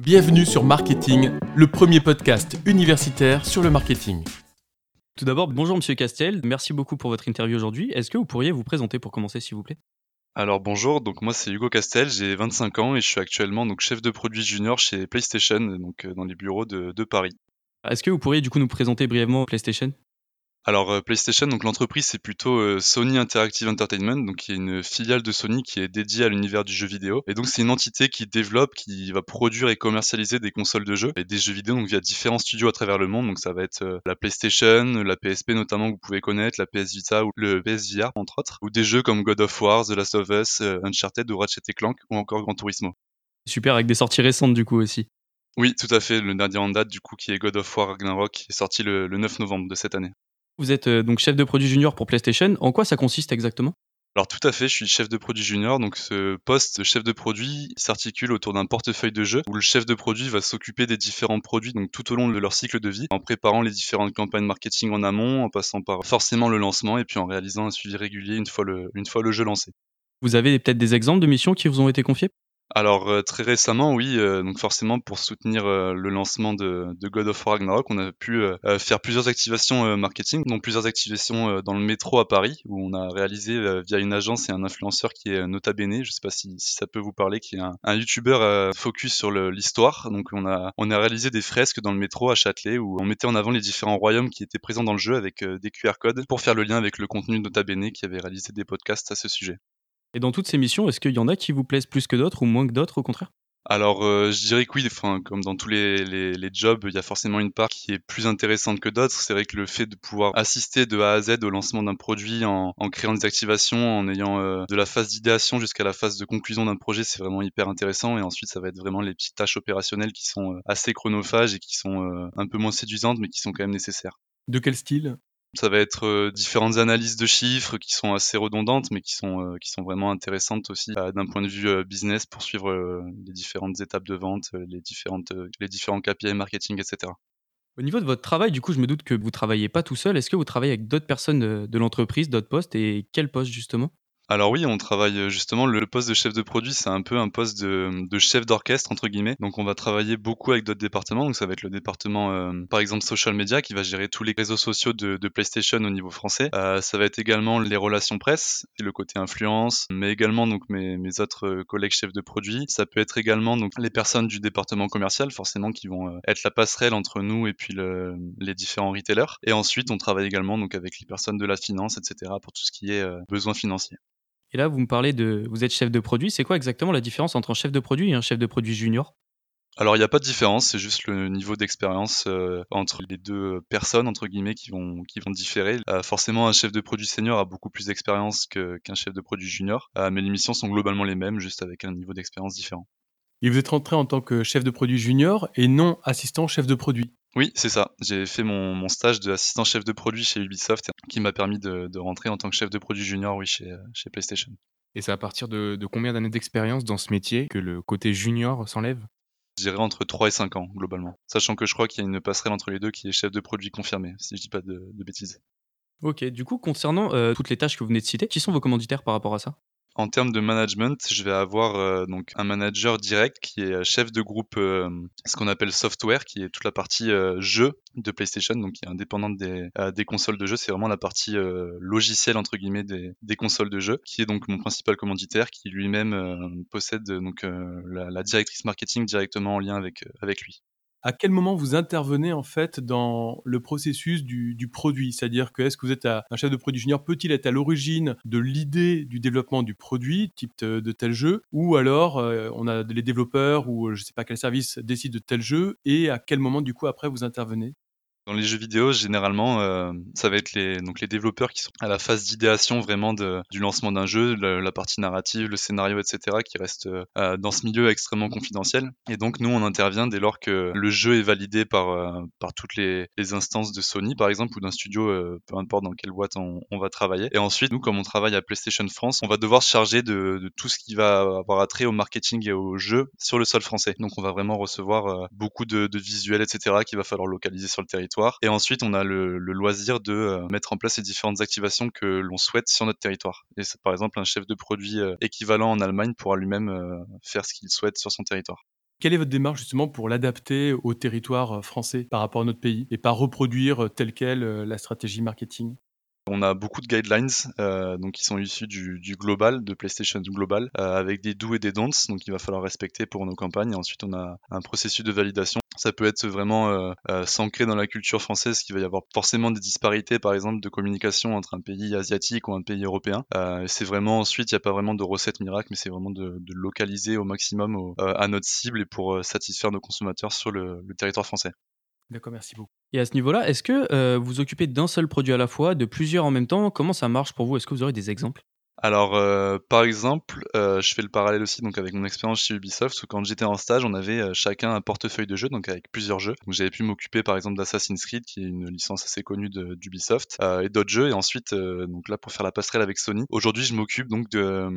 Bienvenue sur Marketing, le premier podcast universitaire sur le marketing. Tout d'abord, bonjour Monsieur Castel, merci beaucoup pour votre interview aujourd'hui. Est-ce que vous pourriez vous présenter pour commencer s'il vous plaît? Alors bonjour, donc moi c'est Hugo Castel, j'ai 25 ans et je suis actuellement donc chef de produit junior chez PlayStation, donc euh, dans les bureaux de, de Paris. Est-ce que vous pourriez du coup nous présenter brièvement PlayStation? Alors euh, PlayStation, donc l'entreprise c'est plutôt euh, Sony Interactive Entertainment, donc qui est une filiale de Sony qui est dédiée à l'univers du jeu vidéo. Et donc c'est une entité qui développe, qui va produire et commercialiser des consoles de jeux et des jeux vidéo donc via différents studios à travers le monde. Donc ça va être euh, la PlayStation, la PSP notamment que vous pouvez connaître, la PS Vita ou le PSVR entre autres, ou des jeux comme God of War, The Last of Us, Uncharted ou Ratchet Clank ou encore Gran Turismo. Super, avec des sorties récentes du coup aussi. Oui, tout à fait. Le dernier en date, du coup, qui est God of War Ragnarok, qui est sorti le 9 novembre de cette année. Vous êtes euh, donc chef de produit junior pour PlayStation. En quoi ça consiste exactement? Alors tout à fait, je suis chef de produit junior, donc ce poste chef de produit s'articule autour d'un portefeuille de jeux où le chef de produit va s'occuper des différents produits donc tout au long de leur cycle de vie, en préparant les différentes campagnes marketing en amont, en passant par forcément le lancement et puis en réalisant un suivi régulier une fois le, une fois le jeu lancé. Vous avez peut-être des exemples de missions qui vous ont été confiées? Alors euh, très récemment, oui, euh, donc forcément pour soutenir euh, le lancement de, de, God of War Ragnarok, on a pu faire plusieurs activations marketing, donc plusieurs activations dans le métro à Paris, où on a réalisé via une agence et un influenceur qui est Nota Bene, je sais pas si, si ça peut vous parler, qui est un, un YouTuber focus sur l'histoire. Donc on a on a réalisé des fresques dans le métro à Châtelet où on mettait en avant les différents royaumes qui étaient présents dans le jeu avec des QR codes pour faire le lien avec le contenu de Nota Bene qui avait réalisé des podcasts à ce sujet. Et dans toutes ces missions, est-ce qu'il y en a qui vous plaisent plus que d'autres ou moins que d'autres au contraire? Alors, euh, je dirais que oui, enfin, comme dans tous les, les, jobs, il y a forcément une part qui est plus intéressante que d'autres. C'est vrai que le fait de pouvoir assister de A à Z au lancement d'un produit en, en, créant des activations, en ayant euh, de la phase d'idéation jusqu'à la phase de conclusion d'un projet, c'est vraiment hyper intéressant. Et ensuite, ça va être vraiment les petites tâches opérationnelles qui sont euh, assez chronophages et qui sont un peu moins séduisantes, mais qui sont quand même nécessaires. De quel style? Ça va être euh, différentes analyses de chiffres qui sont assez redondantes, mais qui sont, euh, vraiment intéressantes aussi euh, d'un point de vue business pour suivre les différentes étapes de vente, les différents KPI marketing, etc. Au niveau de votre travail, du coup, je me doute que vous travaillez pas tout seul. Est-ce que vous travaillez avec d'autres personnes de l'entreprise, d'autres postes, et quel poste justement? Alors oui, on travaille euh, justement le poste de chef de produit, c'est un peu un poste de, chef d'orchestre entre guillemets. Donc on va travailler beaucoup avec d'autres départements. Donc ça va être le département euh, par exemple social media qui va gérer tous les réseaux sociaux de, PlayStation au niveau français. Euh, ça va être également les relations presse et le côté influence, mais également donc mes, autres collègues chefs de produit. Ça peut être également donc les personnes du département commercial forcément qui vont être la passerelle entre nous et puis le, les différents retailers. Et ensuite on travaille également donc avec les personnes de la finance, etc. pour tout ce qui est besoin financier. Et là, vous me parlez de. Vous êtes chef de produit. C'est quoi exactement la différence entre un chef de produit et un chef de produit junior? Alors il n'y a pas de différence, c'est juste le niveau d'expérience euh, entre les deux personnes entre guillemets qui vont qui vont différer. Euh, forcément, un chef de produit senior a beaucoup plus d'expérience qu'un chef de produit junior, euh, mais les missions sont globalement les mêmes, juste avec un niveau d'expérience différent. Et vous êtes rentré en tant que chef de produit junior et non assistant chef de produit? Oui, c'est ça. J'ai fait mon, mon stage d'assistant chef de produit chez Ubisoft qui m'a permis de, de, rentrer en tant que chef de produit junior oui, chez, chez PlayStation. Et c'est à partir de, combien d'années d'expérience dans ce métier que le côté junior s'enlève? Je dirais entre 3 et 5 ans, globalement. Sachant que je crois qu'il y a une passerelle entre les deux qui est chef de produit confirmé, si je dis pas de, bêtises. Ok, du coup, concernant euh, toutes les tâches que vous venez de citer, qui sont vos commanditaires par rapport à ça? En termes de management, je vais avoir euh, donc un manager direct qui est chef de groupe, euh, ce qu'on appelle software, qui est toute la partie euh, jeu de PlayStation, donc qui est indépendante des, consoles de jeu. C'est vraiment la partie logicielle entre guillemets des, des, consoles de jeu, qui est donc mon principal commanditaire, qui lui-même possède donc la, la, directrice marketing directement en lien avec avec lui à quel moment vous intervenez en fait dans le processus du, produit? C'est-à-dire que est-ce que vous êtes un chef de produit junior Peut-il être à l'origine de l'idée du développement du produit, type de, tel jeu? Ou alors euh, on a les développeurs ou je ne sais pas quel service décide de tel jeu Et à quel moment du coup après vous intervenez? Dans les jeux vidéo, généralement, euh, ça va être les, donc les développeurs qui sont à la phase d'idéation vraiment de, du lancement d'un jeu, la, partie narrative, le scénario, etc., qui reste euh, dans ce milieu extrêmement confidentiel. Et donc, nous, on intervient dès lors que le jeu est validé par, euh, par toutes les, les, instances de Sony, par exemple, ou d'un studio, peu importe dans quelle boîte on, on, va travailler. Et ensuite, nous, comme on travaille à PlayStation France, on va devoir se charger de, de tout ce qui va avoir attrait au marketing et au jeu sur le sol français. Donc, on va vraiment recevoir beaucoup de, de visuels, etc., qu'il va falloir localiser sur le territoire et ensuite, on a le, loisir de euh, mettre en place les différentes activations que l'on souhaite sur notre territoire. Et par exemple, un chef de produit euh, équivalent en Allemagne pourra lui-même euh, faire ce qu'il souhaite sur son territoire. Quelle est votre démarche justement pour l'adapter au territoire français par rapport à notre pays et pas reproduire telle quelle la stratégie marketing? On a beaucoup de guidelines euh, donc qui sont issus du, global, de PlayStation Global, euh, avec des do et des don'ts, donc il va falloir respecter pour nos campagnes. Et ensuite, on a un processus de validation. Ça peut être vraiment euh, s'ancrer dans la culture française, qu'il va y avoir forcément des disparités, par exemple, de communication entre un pays asiatique ou un pays européen. c'est vraiment ensuite, il n'y a pas vraiment de recette miracle, mais c'est vraiment de, localiser au maximum à notre cible et pour satisfaire nos consommateurs sur le territoire français. D'accord, merci beaucoup. Et à ce niveau-là, est-ce que euh, vous occupez d'un seul produit à la fois, de plusieurs en même temps? Comment ça marche pour vous? Est-ce que vous aurez des exemples? Alors, euh, par exemple, euh, je fais le parallèle aussi donc avec mon expérience chez Ubisoft, où quand j'étais en stage, on avait chacun un portefeuille de jeux, donc avec plusieurs jeux. Donc j'avais pu m'occuper par exemple d'Assassin's Creed, qui est une licence assez connue d'Ubisoft, et d'autres jeux. Et ensuite, donc là pour faire la passerelle avec Sony. Aujourd'hui, je m'occupe donc de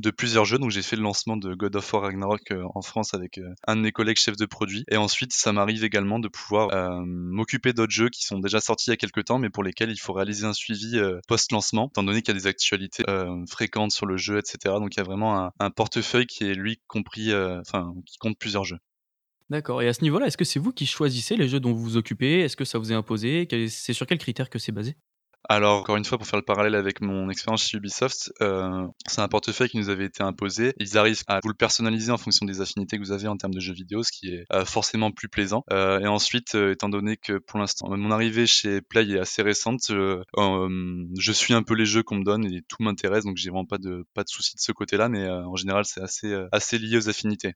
de plusieurs jeux. Donc j'ai fait le lancement de God of War Ragnarok euh, en France avec euh, un de mes collègues chefs de produit. Et ensuite, ça m'arrive également de pouvoir euh, m'occuper d'autres jeux qui sont déjà sortis il y a quelques temps, mais pour lesquels il faut réaliser un suivi post-lancement, étant donné qu'il y a des actualités fréquentes sur le jeu, etc. Donc il y a vraiment un, portefeuille qui est lui compris, enfin qui compte plusieurs jeux. D'accord. Et à ce niveau-là, est-ce que c'est vous qui choisissez les jeux dont vous vous occupez? Est-ce que ça vous est imposé? C'est sur quels critères que c'est basé? Alors, encore une fois, pour faire le parallèle avec mon expérience chez Ubisoft, euh, c'est un portefeuille qui nous avait été imposé. Ils arrivent à vous le personnaliser en fonction des affinités que vous avez en termes de jeux vidéo, ce qui est euh, forcément plus plaisant. Euh, et ensuite, étant donné que pour l'instant, mon arrivée chez Play est assez récente, je suis un peu les jeux qu'on me donne et tout m'intéresse, donc j'ai vraiment pas de, soucis de ce côté-là, mais en général, c'est assez, assez lié aux affinités.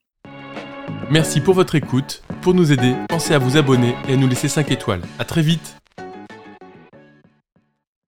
Merci pour votre écoute. Pour nous aider, pensez à vous abonner et à nous laisser 5 étoiles. À très vite